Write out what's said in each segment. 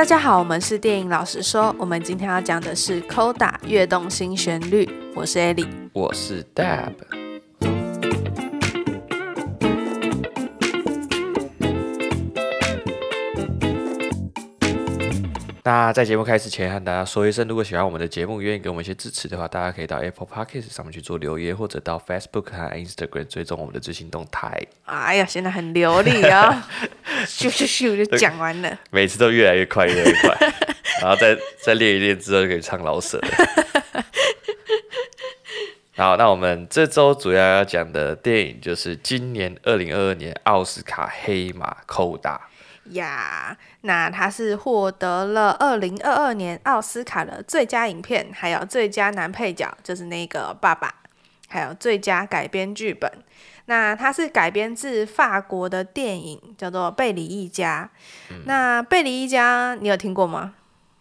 大家好，我们是电影老实说，我们今天要讲的是《Coda 跃动新旋律》，我是 Ellie，我是 Dab。那在节目开始前，和大家说一声，如果喜欢我们的节目，愿意给我们一些支持的话，大家可以到 Apple Podcast 上面去做留言，或者到 Facebook 和 Instagram 追踪我们的最新动态。哎呀，现在很流利啊，咻咻咻就讲完了，每次都越来越快，越来越快，然后再再练一练之后就可以唱老舍了。好，那我们这周主要要讲的电影就是今年二零二二年奥斯卡黑马 Coda。呀，那他是获得了二零二二年奥斯卡的最佳影片，还有最佳男配角，就是那个爸爸，还有最佳改编剧本。那它是改编自法国的电影，叫做《贝里一家》。嗯、那《贝里一家》你有听过吗？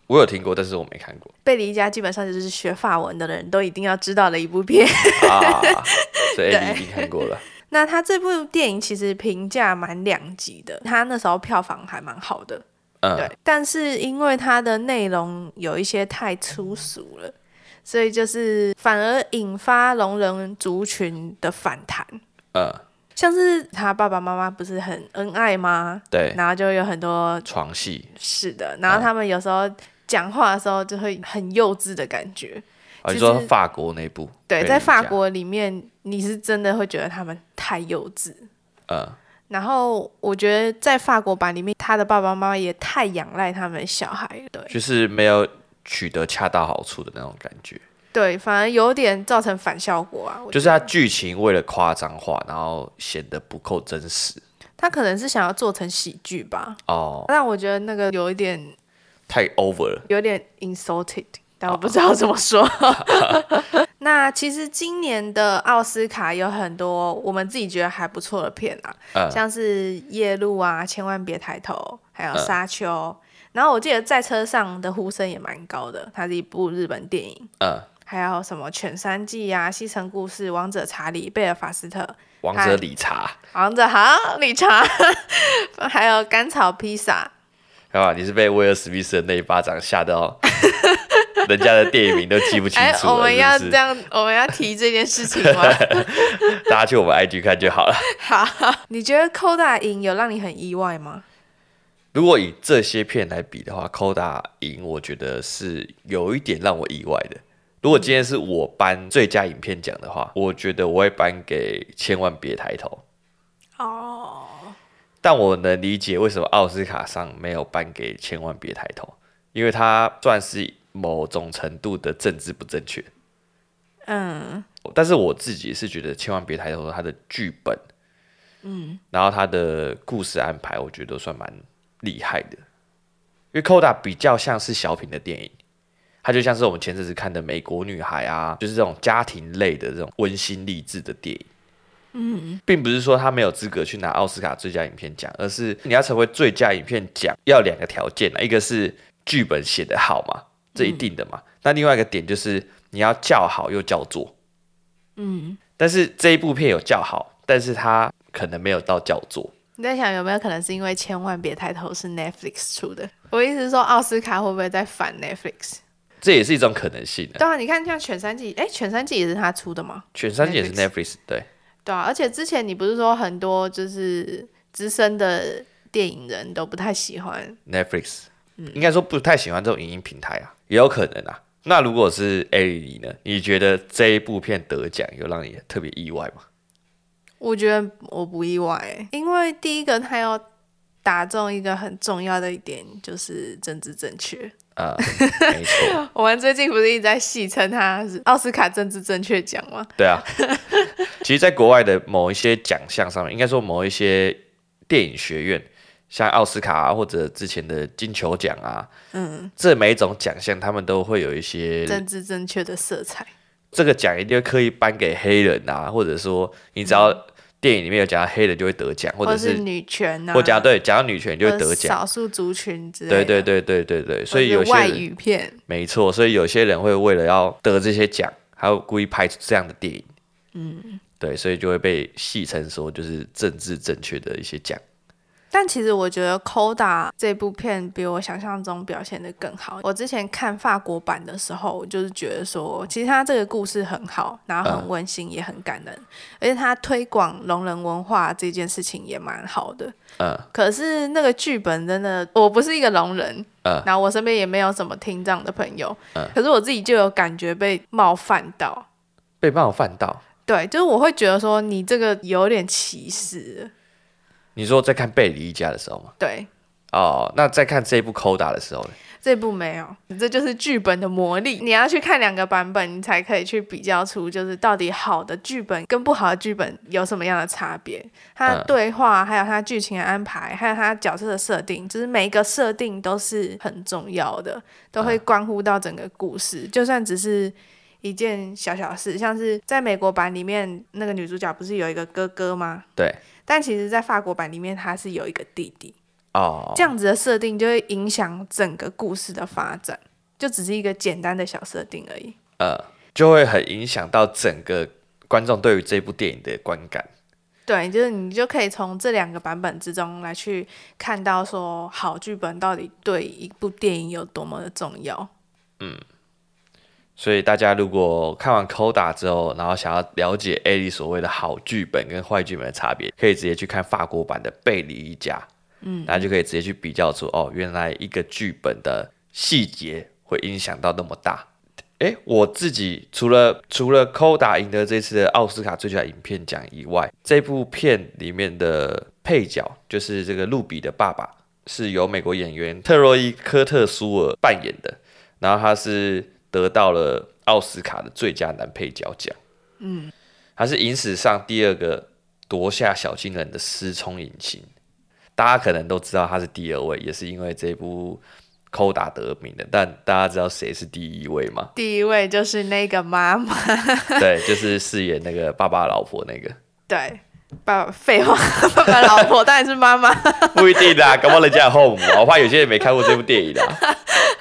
我有听过，但是我没看过。《贝里一家》基本上就是学法文的人都一定要知道的一部片。啊，所以你已经看过了。那他这部电影其实评价蛮两极的，他那时候票房还蛮好的，嗯，对。但是因为它的内容有一些太粗俗了，所以就是反而引发聋人族群的反弹，嗯，像是他爸爸妈妈不是很恩爱吗？对，然后就有很多床戏，是的。然后他们有时候讲话的时候就会很幼稚的感觉。哦，你说法国那部？对，在法国里面，你是真的会觉得他们太幼稚。嗯。然后我觉得在法国版里面，他的爸爸妈妈也太仰赖他们小孩，对。就是没有取得恰到好处的那种感觉。对，反而有点造成反效果啊。就是他剧情为了夸张化，然后显得不够真实。他可能是想要做成喜剧吧。哦。但我觉得那个有一点太 over 了，有点 insulted。但我不知道怎么说。那其实今年的奥斯卡有很多我们自己觉得还不错的片啊，嗯、像是《夜路》啊，《千万别抬头》，还有《沙丘》嗯。然后我记得在车上的呼声也蛮高的，它是一部日本电影。嗯、还有什么《犬山记》啊，《西城故事》、《王者查理》、《贝尔法斯特》、《王者理查》、《王者好理查》，还有《甘草披萨》。干嘛？你是被威尔史密斯的那一巴掌吓到？人家的电影名都记不清楚我们要这样，我们要提这件事情吗？大家去我们 IG 看就好了。好，你觉得 Coda 赢有让你很意外吗？如果以这些片来比的话，Coda 赢，我觉得是有一点让我意外的。如果今天是我颁最佳影片奖的话，我觉得我会颁给《千万别抬头》。哦。但我能理解为什么奥斯卡上没有颁给《千万别抬头》，因为它算是。某种程度的政治不正确，嗯，但是我自己是觉得千万别抬头说他的剧本，嗯，然后他的故事安排，我觉得都算蛮厉害的。因为 Coda 比较像是小品的电影，它就像是我们前阵子看的《美国女孩》啊，就是这种家庭类的这种温馨励志的电影，嗯，并不是说他没有资格去拿奥斯卡最佳影片奖，而是你要成为最佳影片奖要两个条件，一个是剧本写得好嘛。这一定的嘛，嗯、那另外一个点就是你要叫好又叫座，嗯，但是这一部片有叫好，但是它可能没有到叫座。你在想有没有可能是因为千万别抬头是 Netflix 出的？我意思是说奥斯卡会不会在反 Netflix？这也是一种可能性。对啊，你看像《犬山记》，哎，《犬山记》也是他出的吗？《犬山记》也是 Netflix，对。对啊，而且之前你不是说很多就是资深的电影人都不太喜欢 Netflix，嗯，应该说不太喜欢这种影音平台啊。也有可能啊。那如果是艾莉呢？你觉得这一部片得奖有让你特别意外吗？我觉得我不意外，因为第一个他要打中一个很重要的一点，就是政治正确。啊、嗯，没错。我们最近不是一直在戏称他是奥斯卡政治正确奖吗？对啊。其实，在国外的某一些奖项上面，应该说某一些电影学院。像奥斯卡啊，或者之前的金球奖啊，嗯，这每一种奖项，他们都会有一些政治正确的色彩。这个奖一定会刻意颁给黑人啊，或者说，你只要电影里面有讲到黑人就会得奖，或者是，女权啊，或讲对讲到女权就会得奖，少数族群之类的。对对对对对对，所以有些外语片，没错，所以有些人会为了要得这些奖，还会故意拍出这样的电影。嗯，对，所以就会被戏称说就是政治正确的一些奖。但其实我觉得《Coda》这部片比我想象中表现的更好。我之前看法国版的时候，我就是觉得说，其实它这个故事很好，然后很温馨，嗯、也很感人，而且它推广聋人文化这件事情也蛮好的。嗯。可是那个剧本真的，我不是一个聋人，嗯，然后我身边也没有什么听障的朋友，嗯，可是我自己就有感觉被冒犯到，被冒犯到。对，就是我会觉得说，你这个有点歧视。你说在看贝里一家的时候吗？对。哦，那在看这一部《Coda》的时候呢？这部没有，这就是剧本的魔力。你要去看两个版本，你才可以去比较出，就是到底好的剧本跟不好的剧本有什么样的差别。它的对话，还有它剧情的安排，还有它角色的设定，就是每一个设定都是很重要的，都会关乎到整个故事。就算只是一件小小事，像是在美国版里面，那个女主角不是有一个哥哥吗？对。但其实，在法国版里面，她是有一个弟弟哦，这样子的设定就会影响整个故事的发展，就只是一个简单的小设定而已。呃，就会很影响到整个观众对于这部电影的观感。对，就是你就可以从这两个版本之中来去看到，说好剧本到底对一部电影有多么的重要。嗯。所以大家如果看完《Coda》之后，然后想要了解艾莉所谓的好剧本跟坏剧本的差别，可以直接去看法国版的《贝里一家》，嗯，然后就可以直接去比较出哦，原来一个剧本的细节会影响到那么大。诶，我自己除了除了《Coda》赢得这次的奥斯卡最佳影片奖以外，这部片里面的配角就是这个露比的爸爸，是由美国演员特洛伊·科特苏尔扮演的，然后他是。得到了奥斯卡的最佳男配角奖，嗯，他是影史上第二个夺下小金人的失聪影星，大家可能都知道他是第二位，也是因为这部《Coda》得名的。但大家知道谁是第一位吗？第一位就是那个妈妈，对，就是饰演那个爸爸老婆那个，对。爸，废话，爸爸老婆当然是妈妈。不一定啦，搞不好人家有后母，我怕有些人没看过这部电影的。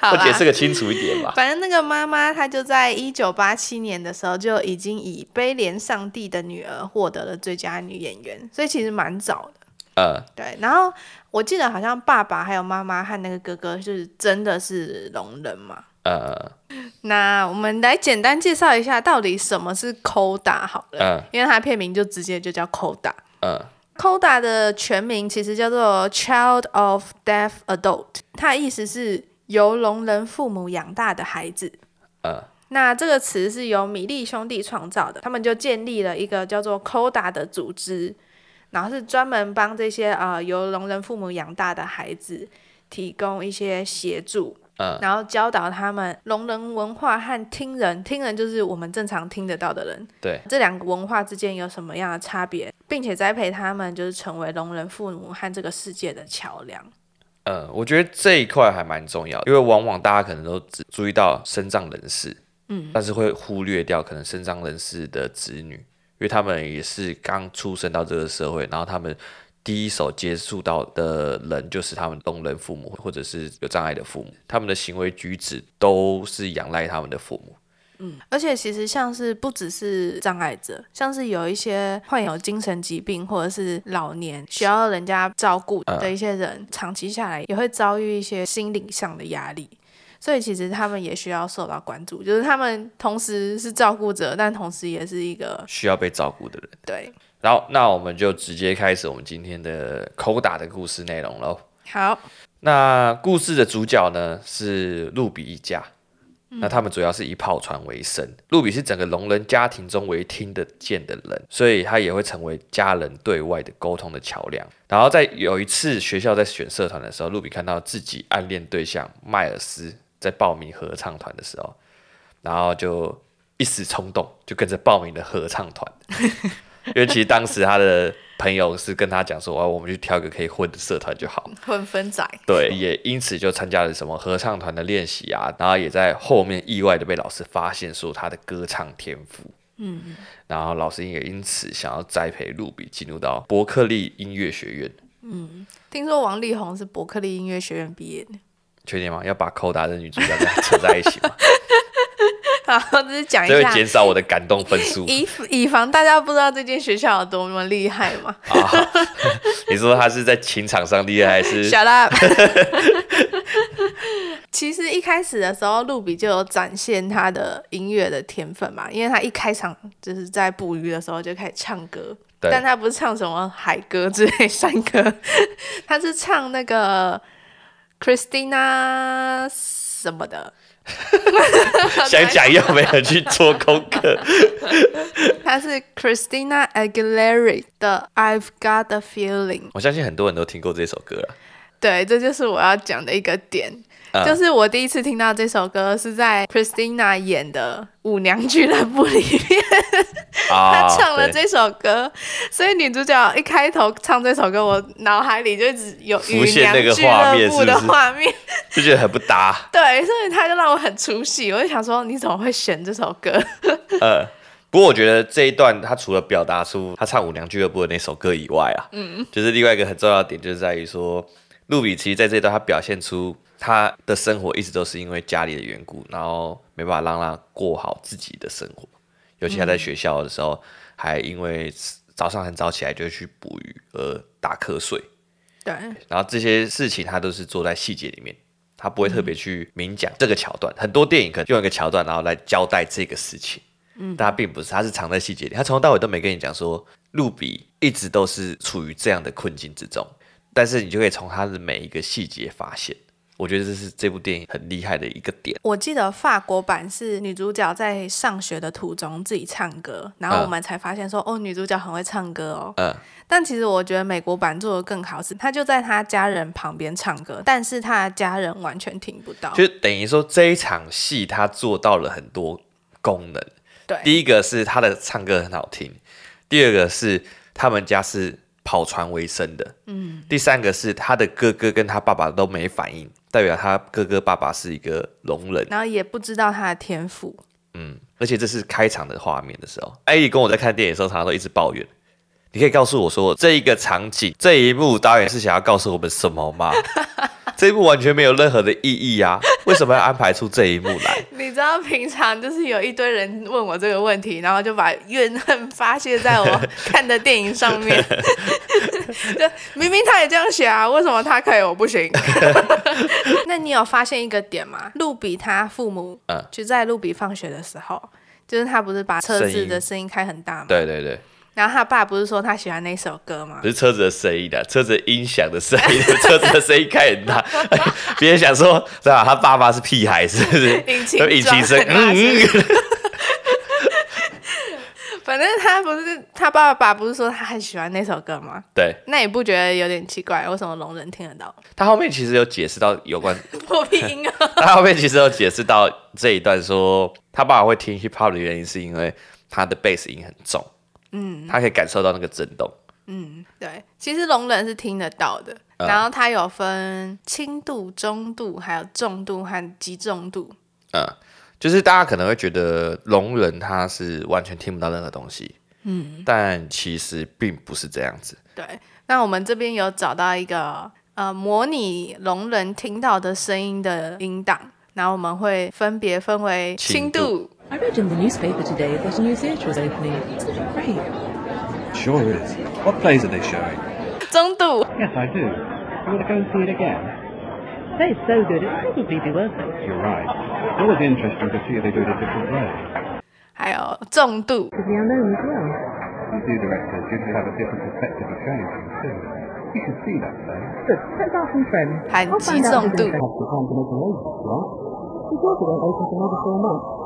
我解释个清楚一点吧。反正那个妈妈，她就在一九八七年的时候就已经以《悲怜上帝的女儿》获得了最佳女演员，所以其实蛮早的。呃，对。然后我记得好像爸爸还有妈妈和那个哥哥，就是真的是聋人嘛。呃，那我们来简单介绍一下，到底什么是 Coda 好了，嗯，因为它片名就直接就叫 Coda，嗯，Coda 的全名其实叫做 Child of Deaf Adult，它的意思是由聋人父母养大的孩子，嗯，那这个词是由米利兄弟创造的，他们就建立了一个叫做 Coda 的组织，然后是专门帮这些呃由聋人父母养大的孩子提供一些协助。嗯、然后教导他们聋人文化和听人，听人就是我们正常听得到的人，对，这两个文化之间有什么样的差别，并且栽培他们就是成为聋人父母和这个世界的桥梁。嗯，我觉得这一块还蛮重要，因为往往大家可能都只注意到身障人士，嗯，但是会忽略掉可能身障人士的子女，因为他们也是刚出生到这个社会，然后他们。第一手接触到的人就是他们聋人父母，或者是有障碍的父母，他们的行为举止都是仰赖他们的父母。嗯，而且其实像是不只是障碍者，像是有一些患有精神疾病或者是老年需要人家照顾的一些人，嗯，长期下来也会遭遇一些心理上的压力，所以其实他们也需要受到关注，就是他们同时是照顾者，但同时也是一个需要被照顾的人。对。然后，那我们就直接开始我们今天的 Coda 的故事内容喽。好，那故事的主角呢是露比一家，嗯。那他们主要是以跑船为生。露比是整个聋人家庭中唯一听得见的人，所以他也会成为家人对外的沟通的桥梁。然后在有一次学校在选社团的时候，露比看到自己暗恋对象迈尔斯在报名合唱团的时候，然后就一时冲动，就跟着报名了合唱团。因为其实当时他的朋友是跟他讲说，哦，我们去挑一个可以混的社团就好，混分仔。对，也因此就参加了什么合唱团的练习啊，然后也在后面意外的被老师发现说他的歌唱天赋。嗯，然后老师也因此想要栽培露比进入到伯克利音乐学院。嗯，听说王力宏是伯克利音乐学院毕业的，确定吗？要把 Coda 的女主角扯在一起吗？然 后就是讲一下，这会减少我的感动分数，以以防大家不知道这间学校有多么厉害嘛。啊，你说他是在情场上厉害还是？Shut up。其实一开始的时候，露比就有展现他的音乐的天分嘛，因为他一开场就是在捕鱼的时候就开始唱歌，但他不是唱什么海歌之类山歌，他是唱那个 Christina 什么的。想讲又没有去做功课。他是 Christina Aguilera 的 I've Got a Feeling。我相信很多人都听过这首歌了。对，这就是我要讲的一个点。嗯、就是我第一次听到这首歌是在 Christina 演的《舞娘俱乐部》里面，她唱了这首歌，对所以女主角一开头唱这首歌，我脑海里就只有《舞娘俱乐部》的画面，就觉得很不搭。对，所以他就让我很出戏，我就想说，你怎么会选这首歌？呃，不过我觉得这一段他除了表达出他唱《舞娘俱乐部》的那首歌以外啊，嗯，就是另外一个很重要的点，就是在于说，露比其实在这一段他表现出。他的生活一直都是因为家里的缘故，然后没办法让他过好自己的生活。尤其他在学校的时候，嗯、还因为早上很早起来就去捕鱼而打瞌睡。对，然后这些事情他都是做在细节里面，他不会特别去明讲这个桥段。嗯、很多电影可能用一个桥段，然后来交代这个事情。嗯，但他并不是，他是藏在细节里。他从头到尾都没跟你讲说，露比一直都是处于这样的困境之中，但是你就可以从他的每一个细节发现。我觉得这是这部电影很厉害的一个点。我记得法国版是女主角在上学的途中自己唱歌，然后我们才发现说，嗯、哦，女主角很会唱歌哦。嗯。但其实我觉得美国版做的更好，是她就在她家人旁边唱歌，但是她的家人完全听不到。就等于说这一场戏，她做到了很多功能。对。第一个是她的唱歌很好听，第二个是他们家是跑船为生的。嗯。第三个是他的哥哥跟他爸爸都没反应。代表他哥哥爸爸是一个聋人，然后也不知道他的天赋。嗯，而且这是开场的画面的时候，艾莉跟我在看电影的时候，常常都一直抱怨。你可以告诉我说，这一个场景，这一幕导演是想要告诉我们什么吗？这一幕完全没有任何的意义啊！为什么要安排出这一幕来？你知道，平常就是有一堆人问我这个问题，然后就把怨恨发泄在我看的电影上面。就明明他也这样写啊，为什么他可以我不行？那你有发现一个点吗？露比他父母，就在露比放学的时候，就是他不是把车子的声音开很大吗？对对对。然后他爸不是说他喜欢那首歌吗？不是车子的声音的，车子音响的声音，车子的声音开很大。别人想说，是吧？他爸爸是屁孩，是不是？引擎引擎声。反正他不是他爸爸不是说他很喜欢那首歌吗？对。那你不觉得有点奇怪？为什么聋人听得到？他后面其实有解释到有关 破屁音啊。他后面其实有解释到这一段，说他爸爸会听 hip hop 的原因是因为他的贝斯音很重。嗯，他可以感受到那个震动。嗯，对，其实聋人是听得到的。嗯、然后它有分轻度、中度，还有重度和极重度。嗯，就是大家可能会觉得聋人他是完全听不到任何东西。嗯，但其实并不是这样子。对，那我们这边有找到一个呃模拟聋人听到的声音的音档，然后我们会分别分为轻度。I read in the newspaper today that a new theatre is opening. Isn't it great? Sure is. What plays are they showing? 中度. Yes, I do. You want to go and see it again? That is so good. It'll probably be worth it. You're right. It's always interesting to see if they do it a different way. 还有重度. Could be unknown as well. You do, directors usually have a different perspective of showing things too. You should see that, though. Good. Let's ask some friends. 很极重度. Perhaps we can make a late, right? We thought it won't open for another four months.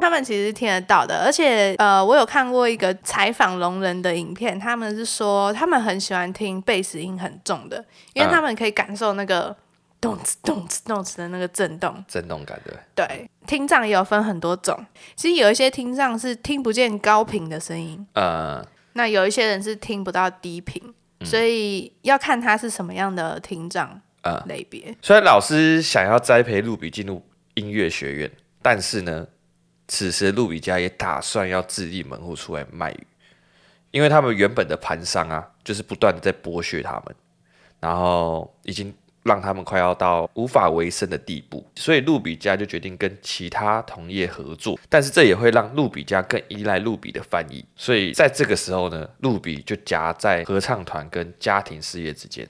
他们其实听得到的，而且呃，我有看过一个采访聋人的影片，他们是说他们很喜欢听贝斯音很重的，因为他们可以感受那个咚哧咚哧咚哧的那个震动，震动感对。对，听障也有分很多种，其实有一些听障是听不见高频的声音，呃，那有一些人是听不到低频。所以要看他是什么样的庭长啊类别。虽然老师想要栽培露比进入音乐学院，但是呢，此时露比家也打算要自立门户出来卖鱼，因为他们原本的盘商啊，就是不断的在剥削他们，然后已经让他们快要到无法维生的地步，所以路比家就决定跟其他同业合作，但是这也会让路比家更依赖路比的翻译，所以在这个时候呢，路比就夹在合唱团跟家庭事业之间，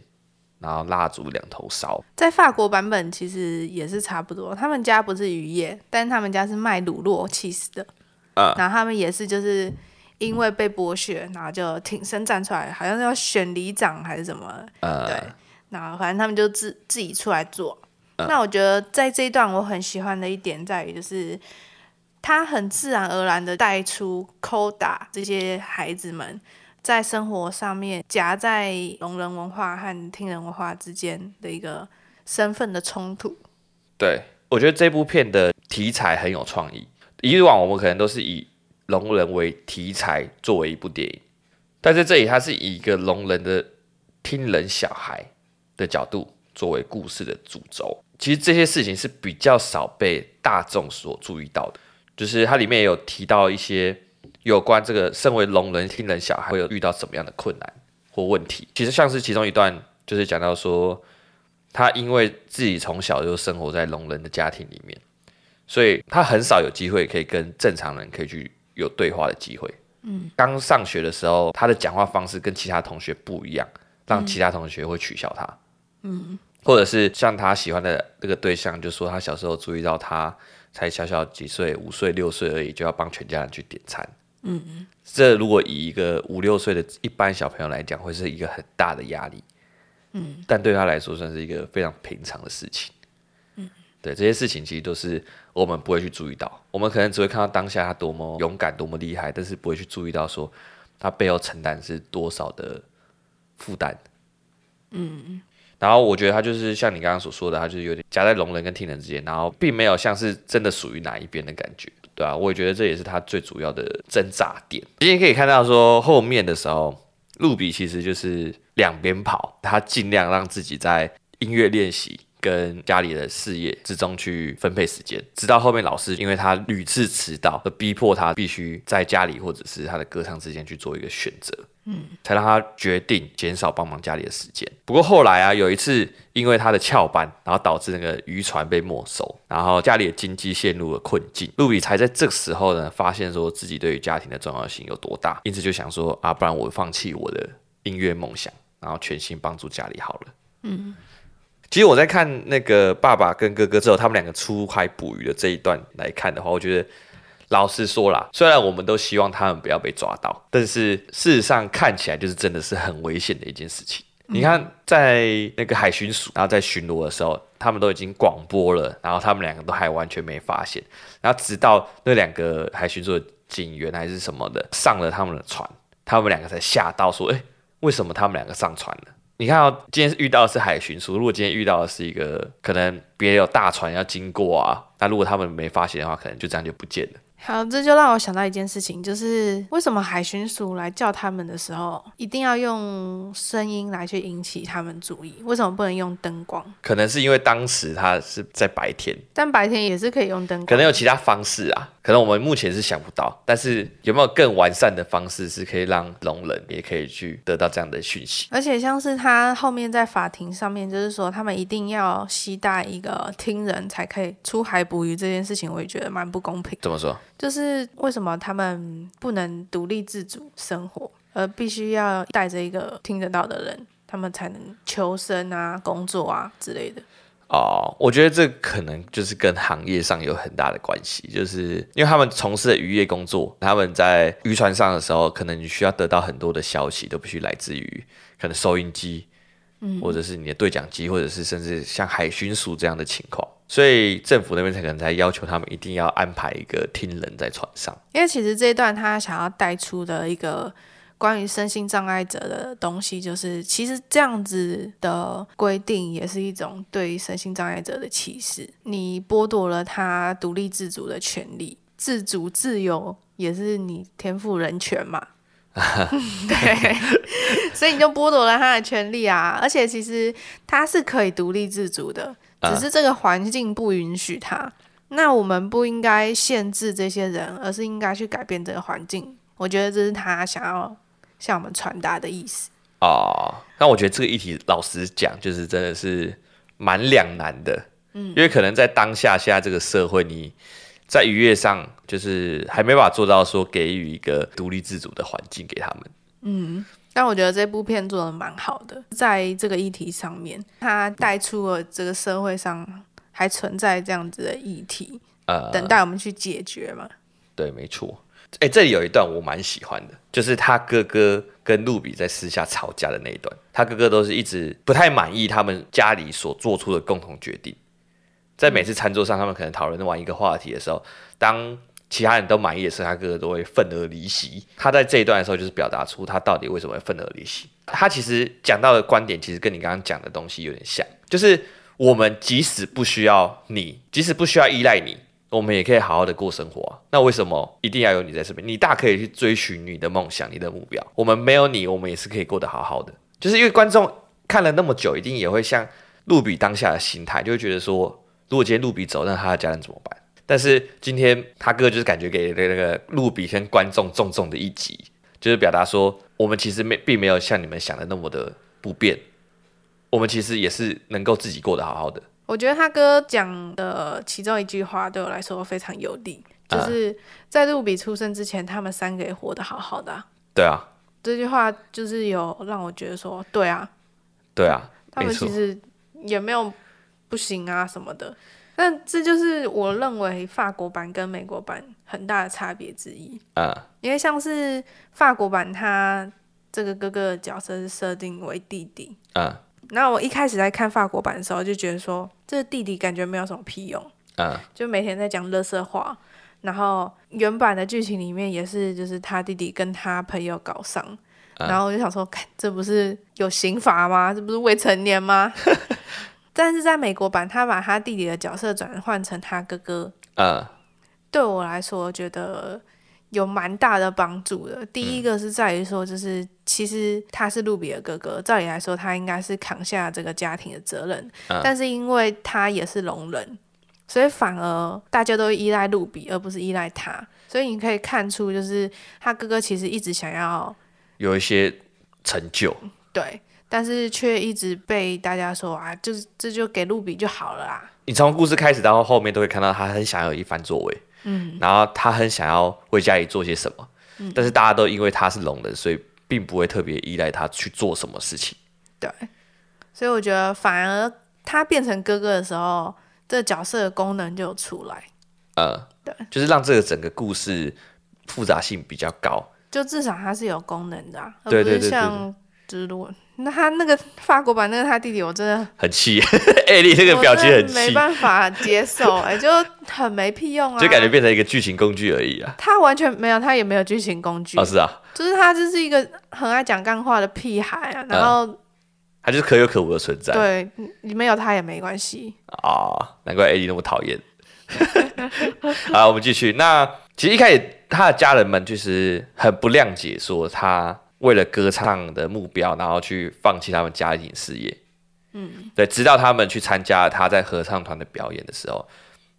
然后蜡烛两头烧。在法国版本其实也是差不多，他们家不是渔业，但他们家是卖乳酪气死的，嗯，然后他们也是就是。因为被剥削，然后就挺身站出来，好像是要选里长还是什么，呃、对，然后反正他们就自自己出来做。呃、那我觉得在这一段我很喜欢的一点在于，就是他很自然而然的带出 Koda 这些孩子们在生活上面夹在聋人文化和听人文化之间的一个身份的冲突。对，我觉得这部片的题材很有创意。以往我们可能都是以聋人为题材作为一部电影，但是这里，它是以一个聋人的听人小孩的角度作为故事的主轴。其实这些事情是比较少被大众所注意到的，就是它里面也有提到一些有关这个身为聋人听人小孩会有遇到什么样的困难或问题。其实像是其中一段，就是讲到说，他因为自己从小就生活在聋人的家庭里面，所以他很少有机会可以跟正常人可以去。有对话的机会。嗯，刚上学的时候，他的讲话方式跟其他同学不一样，让其他同学会取笑他。嗯，或者是像他喜欢的那个对象，就说他小时候注意到他才小小几岁，五岁六岁而已，就要帮全家人去点餐。嗯嗯，这如果以一个五六岁的一般小朋友来讲，会是一个很大的压力。嗯，但对他来说，算是一个非常平常的事情。嗯对，这些事情，其实都是我们不会去注意到，我们可能只会看到当下他多么勇敢、多么厉害，但是不会去注意到说他背后承担是多少的负担。嗯，然后我觉得他就是像你刚刚所说的，他就是有点夹在聋人跟听人之间，然后并没有像是真的属于哪一边的感觉，对啊，我也觉得这也是他最主要的挣扎点。今天可以看到说后面的时候，露比其实就是两边跑，他尽量让自己在音乐练习。跟家里的事业之中去分配时间，直到后面老师因为他屡次迟到而逼迫他必须在家里或者是他的歌唱之间去做一个选择，嗯，才让他决定减少帮忙家里的时间。不过后来啊，有一次因为他的翘班，然后导致那个渔船被没收，然后家里的经济陷入了困境。路比才在这个时候呢，发现说自己对于家庭的重要性有多大，因此就想说啊，不然我放弃我的音乐梦想，然后全心帮助家里好了，嗯。其实我在看那个爸爸跟哥哥之后，他们两个出海捕鱼的这一段来看的话，我觉得老实说啦，虽然我们都希望他们不要被抓到，但是事实上看起来就是真的是很危险的一件事情。嗯、你看，在那个海巡署，然后在巡逻的时候，他们都已经广播了，然后他们两个都还完全没发现，然后直到那两个海巡署的警员还是什么的上了他们的船，他们两个才吓到说：“哎，为什么他们两个上船了？”你看哦今天遇到的是海巡署，如果今天遇到的是一个可能别有大船要经过啊，那如果他们没发现的话，可能就这样就不见了。好，这就让我想到一件事情，就是为什么海巡署来叫他们的时候，一定要用声音来去引起他们注意？为什么不能用灯光？可能是因为当时他是在白天，但白天也是可以用灯光。可能有其他方式啊，可能我们目前是想不到。但是有没有更完善的方式，是可以让聋人也可以去得到这样的讯息？而且像是他后面在法庭上面，就是说他们一定要携带一个听人才可以出海捕鱼这件事情，我也觉得蛮不公平。怎么说？就是为什么他们不能独立自主生活，而必须要带着一个听得到的人，他们才能求生啊、工作啊之类的。哦，我觉得这可能就是跟行业上有很大的关系，就是因为他们从事的渔业工作，他们在渔船上的时候，可能你需要得到很多的消息，都必须来自于可能收音机，嗯，或者是你的对讲机，或者是甚至像海巡署这样的情况。所以政府那边才可能才要求他们一定要安排一个听人在船上，因为其实这一段他想要带出的一个关于身心障碍者的东西，就是其实这样子的规定也是一种对于身心障碍者的歧视，你剥夺了他独立自主的权利，自主自由也是你天赋人权嘛，对，所以你就剥夺了他的权利啊，而且其实他是可以独立自主的。只是这个环境不允许他，那我们不应该限制这些人，而是应该去改变这个环境。我觉得这是他想要向我们传达的意思。哦，那我觉得这个议题，老实讲，就是真的是蛮两难的。嗯，因为可能在当下现在这个社会，你在愉悦上就是还没办法做到说给予一个独立自主的环境给他们。嗯，但我觉得这部片做的蛮好的，在这个议题上面，它带出了这个社会上还存在这样子的议题，呃，等待我们去解决嘛。对，没错。哎，这里有一段我蛮喜欢的，就是他哥哥跟露比在私下吵架的那一段。他哥哥都是一直不太满意他们家里所做出的共同决定，在每次餐桌上，他们可能讨论完一个话题的时候，当其他人都满意的时候，他哥哥都会愤而离席。他在这一段的时候，就是表达出他到底为什么会愤而离席。他其实讲到的观点，其实跟你刚刚讲的东西有点像，就是我们即使不需要你，即使不需要依赖你。我们也可以好好的过生活，那为什么一定要有你在身边？你大可以去追寻你的梦想、你的目标。我们没有你，我们也是可以过得好好的。就是因为观众看了那么久，一定也会像露比当下的心态，就会觉得说，如果今天露比走，那他的家人怎么办？但是今天他哥就是感觉给那个露比跟观众重重的一击，就是表达说，我们其实没并没有像你们想的那么的不便，我们其实也是能够自己过得好好的。我觉得他哥讲的其中一句话对我来说非常有力，就是在露比出生之前，他们三个也活得好好的啊。对啊，这句话就是有让我觉得说，对啊，对啊，他们其实也没有不行啊什么的。但这就是我认为法国版跟美国版很大的差别之一。啊，因为像是法国版，他这个哥哥的角色是设定为弟弟。啊。那我一开始在看法国版的时候，就觉得说，这个弟弟感觉没有什么屁用，嗯，就每天在讲乐色话。然后原版的剧情里面也是，就是他弟弟跟他朋友搞上，嗯、然后我就想说，看这不是有刑罚吗？这不是未成年吗？但是在美国版，他把他弟弟的角色转换成他哥哥，嗯，对我来说，我觉得。有蛮大的帮助的。第一个是在于说，就是其实他是露比的哥哥，照理来说他应该是扛下这个家庭的责任，嗯、但是因为他也是聋人，所以反而大家都依赖露比，而不是依赖他。所以你可以看出，就是他哥哥其实一直想要有一些成就，对，但是却一直被大家说啊，就是这就给露比就好了啦。你从故事开始到后面都会看到他很想要有一番作为。嗯，然后他很想要为家里做些什么，嗯，但是大家都因为他是聋人，所以并不会特别依赖他去做什么事情。对，所以我觉得反而他变成哥哥的时候，这个角色的功能就有出来。嗯，对，就是让这个整个故事复杂性比较高，就至少他是有功能的，啊，对对对，而不是像之路。那他那个法国版那个他弟弟，我真的很气，艾莉那个表情很气，没办法接受，哎，就很没屁用啊，就感觉变成一个剧情工具而已啊。他完全没有，他也没有剧情工具。哦，是啊，就是他就是一个很爱讲干话的屁孩啊，然后、嗯、他就是可有可无的存在。对，你没有他也没关系啊、哦，难怪艾莉那么讨厌。好，我们继续。那其实一开始他的家人们就是很不谅解，说他。为了歌唱的目标，然后去放弃他们家庭事业。嗯，对，直到他们去参加他在合唱团的表演的时候，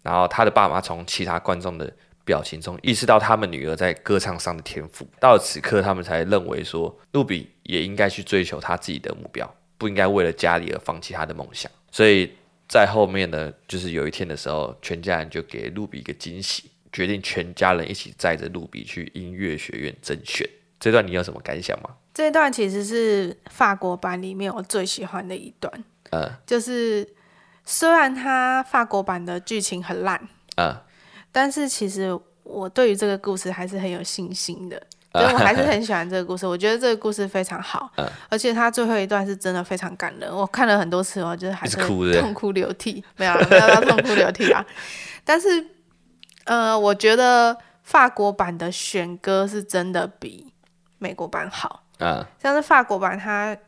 然后他的爸妈从其他观众的表情中意识到他们女儿在歌唱上的天赋。到了此刻，他们才认为说，露比也应该去追求他自己的目标，不应该为了家里而放弃他的梦想。所以在后面呢，就是有一天的时候，全家人就给露比一个惊喜，决定全家人一起载着露比去音乐学院甄选。这段你有什么感想吗？这段其实是法国版里面我最喜欢的一段。嗯，就是虽然它法国版的剧情很烂，嗯，但是其实我对于这个故事还是很有信心的，所以我还是很喜欢这个故事。我觉得这个故事非常好，嗯，而且它最后一段是真的非常感人。我看了很多次，我就是还是痛哭流涕，没有没有到痛哭流涕啊。但是，呃，我觉得法国版的选歌是真的比。美国版好，嗯，像是法国版他，他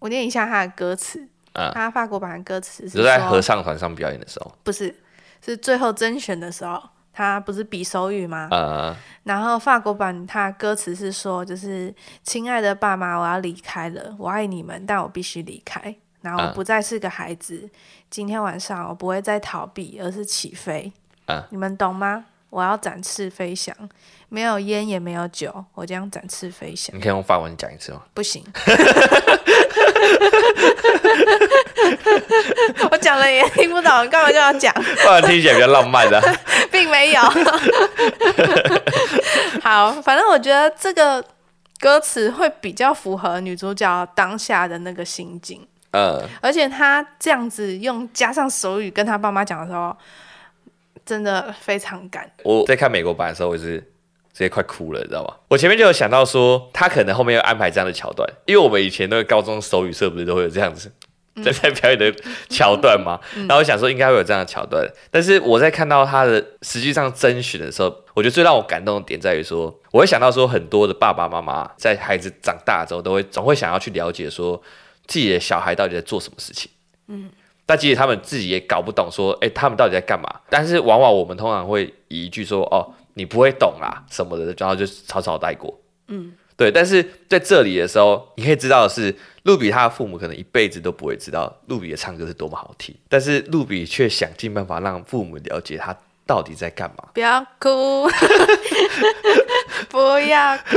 我念一下他的歌词，嗯，他法国版的歌词是在合唱团上表演的时候，不是，是最后甄选的时候，他不是比手语吗？嗯，然后法国版他歌词是说，就是亲爱的爸妈，我要离开了，我爱你们，但我必须离开，然后我不再是个孩子，嗯，今天晚上我不会再逃避，而是起飞，嗯，你们懂吗？我要展翅飞翔，没有烟也没有酒，我将展翅飞翔。你可以用法文讲一次吗？不行。我讲了也听不懂，干嘛就要讲？不然听起来比较浪漫的、啊，并没有。好，反正我觉得这个歌词会比较符合女主角当下的那个心境。嗯，而且她这样子用加上手语跟她爸妈讲的时候，真的非常感。我在看美国版的时候，我是直接快哭了，你知道吗？我前面就有想到说，他可能后面要安排这样的桥段，因为我们以前那个高中手语社不是都会有这样子在 在表演的桥段吗？嗯、然后我想说应该会有这样的桥段，但是我在看到他的实际上甄选的时候，我觉得最让我感动的点在于说，我会想到说很多的爸爸妈妈在孩子长大之后，都会总会想要去了解说自己的小孩到底在做什么事情。嗯。但其实他们自己也搞不懂，说，哎、欸，他们到底在干嘛？但是往往我们通常会以一句说，哦，你不会懂啊什么的，然后就草草带过。嗯，对。但是在这里的时候，你可以知道的是，露比他的父母可能一辈子都不会知道露比的唱歌是多么好听，但是露比却想尽办法让父母了解他到底在干嘛。不要哭，不要哭，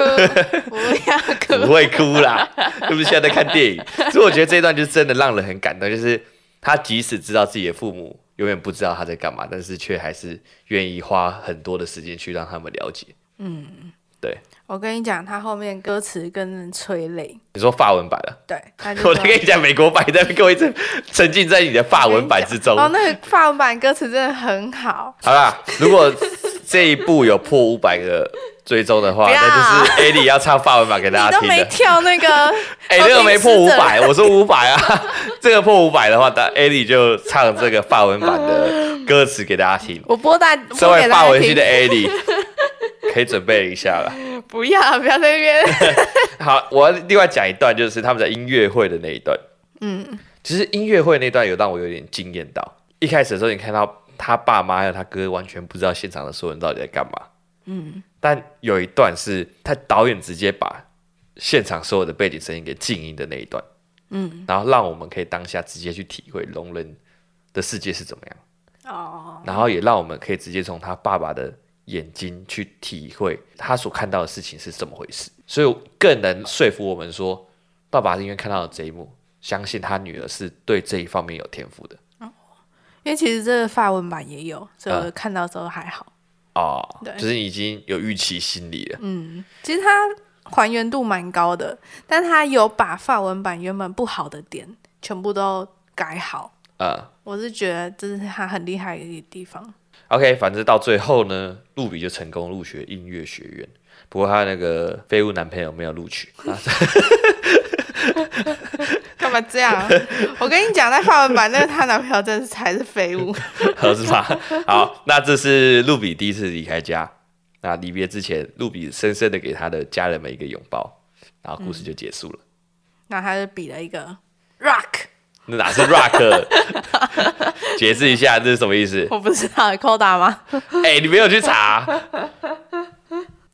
不要哭，不会哭啦，是不是现在在看电影？所以我觉得这一段就真的让人很感动，就是。他即使知道自己的父母永远不知道他在干嘛，但是却还是愿意花很多的时间去让他们了解。嗯，对。我跟你讲，他后面歌词跟人催泪。你说法文版的？对。我再跟你讲美国版，在各位沉沉浸在你的法文版之中。哦，那个法文版歌词真的很好。好啦，如果这一部有破五百个。追踪的话，那就是 Ellie 要唱法文版给大家听的。你都没跳那个，哎、欸，那个没破五百，我说五百啊。这个破五百的话，那 Ellie 就唱这个法文版的 歌词给大家听。我播大，身为法文系的 Ellie 可以准备一下了。不要，不要在那边。好，我要另外讲一段，就是他们在音乐会的那一段。嗯，其实音乐会那段有让我有点惊艳到。一开始的时候，你看到他爸妈还有他哥，完全不知道现场的所有人到底在干嘛。嗯。但有一段是他导演直接把现场所有的背景声音给静音的那一段，嗯，然后让我们可以当下直接去体会聋人的世界是怎么样，哦，然后也让我们可以直接从他爸爸的眼睛去体会他所看到的事情是怎么回事，所以更能说服我们说，爸爸是因为看到了这一幕，相信他女儿是对这一方面有天赋的，哦，因为其实这个法文版也有，所以我看到之后还好。哦，对，就是已经有预期心理了。嗯，其实它还原度蛮高的，但它有把法文版原本不好的点全部都改好。嗯，我是觉得这是他很厉害的一个地方。OK，反正到最后呢，露比就成功入学音乐学院，不过他那个废物男朋友没有录取。干 嘛这样？我跟你讲，在法文版那个她男朋友真是才是废物，合适吗？好，那这是露比第一次离开家。那离别之前，露比深深的给他的家人们一个拥抱，然后故事就结束了。嗯、那他就比了一个 rock，那哪是 rock？解释一下这是什么意思？我不知道，扣打吗？哎、欸，你没有去查？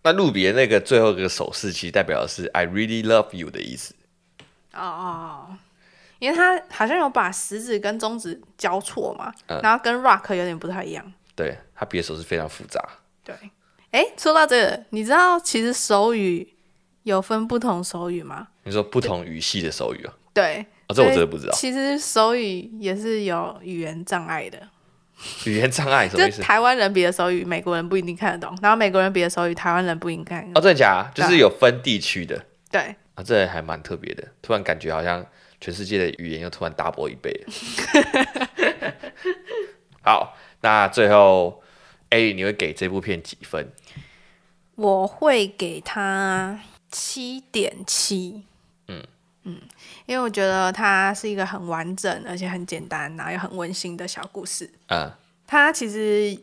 那露比的那个最后一个手势，其实代表的是 I really love you 的意思。哦哦哦，因为他好像有把食指跟中指交错嘛，嗯、然后跟 rock 有点不太一样。对，他比的手势非常复杂。对，哎，说到这个，你知道其实手语有分不同手语吗？你说不同语系的手语啊？对，哦，这我真的不知道。其实手语也是有语言障碍的。语言障碍什么意思？就台湾人比的手语，美国人不一定看得懂；然后美国人比的手语，台湾人不一定看得懂。哦，真的假？就是有分地区的。对。啊，这还蛮特别的，突然感觉好像全世界的语言又突然 double 一倍。好，那最后 A，你会给这部片几分？我会给他七点七。嗯嗯，因为我觉得它是一个很完整，而且很简单，然后又很温馨的小故事。嗯，它其实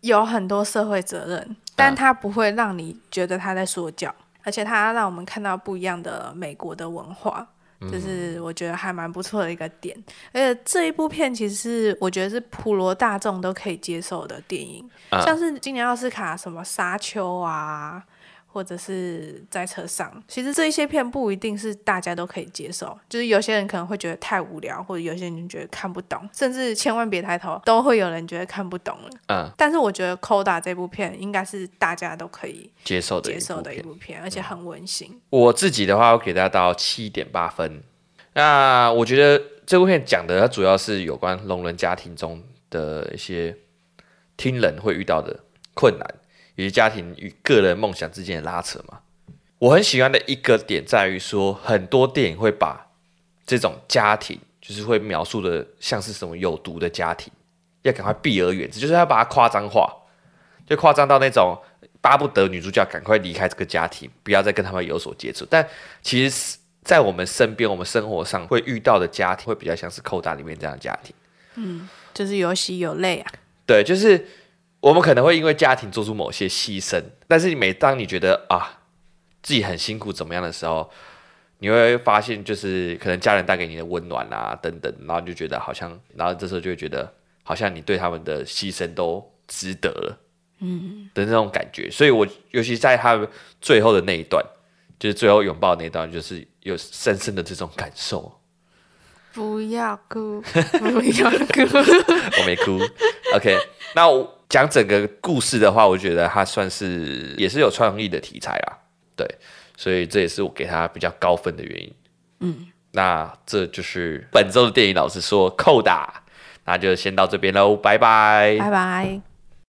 有很多社会责任，但它不会让你觉得他在说教。而且它让我们看到不一样的美国的文化，这是我觉得还蛮不错的一个点。而且这一部片其实是我觉得是普罗大众都可以接受的电影，像是今年奥斯卡什么《沙丘》啊。或者是在车上，其实这一些片不一定是大家都可以接受，就是有些人可能会觉得太无聊，或者有些人觉得看不懂，甚至千万别抬头，都会有人觉得看不懂了。嗯，但是我觉得《Coda》这部片应该是大家都可以接受的接受的一部片，而且很温馨。我自己的话，我给大家到七点八分。那我觉得这部片讲的，它主要是有关聋人家庭中的一些听人会遇到的困难，以及家庭与个人梦想之间的拉扯嘛。我很喜欢的一个点在于说，很多电影会把这种家庭，就是会描述的像是什么有毒的家庭，要赶快避而远之，就是要把它夸张化，就夸张到那种巴不得女主角赶快离开这个家庭，不要再跟他们有所接触。但其实，在我们身边，我们生活上会遇到的家庭，会比较像是《扣打》里面这样的家庭。嗯，就是有喜有泪啊。对，就是我们可能会因为家庭做出某些牺牲，但是每当你觉得啊自己很辛苦怎么样的时候，你会发现，就是可能家人带给你的温暖啊，等等，然后你就觉得好像，然后这时候就会觉得，好像你对他们的牺牲都值得了，嗯的那种感觉。所以我尤其在他们最后的那一段，就是最后拥抱的那一段，就是有深深的这种感受。不要哭，不要哭，我没哭。OK，那我讲整个故事的话，我觉得它算是也是有创意的题材啦，对。所以这也是我给他比较高分的原因。嗯，那这就是本周的电影老师说扣打，那就先到这边喽，拜拜，拜拜。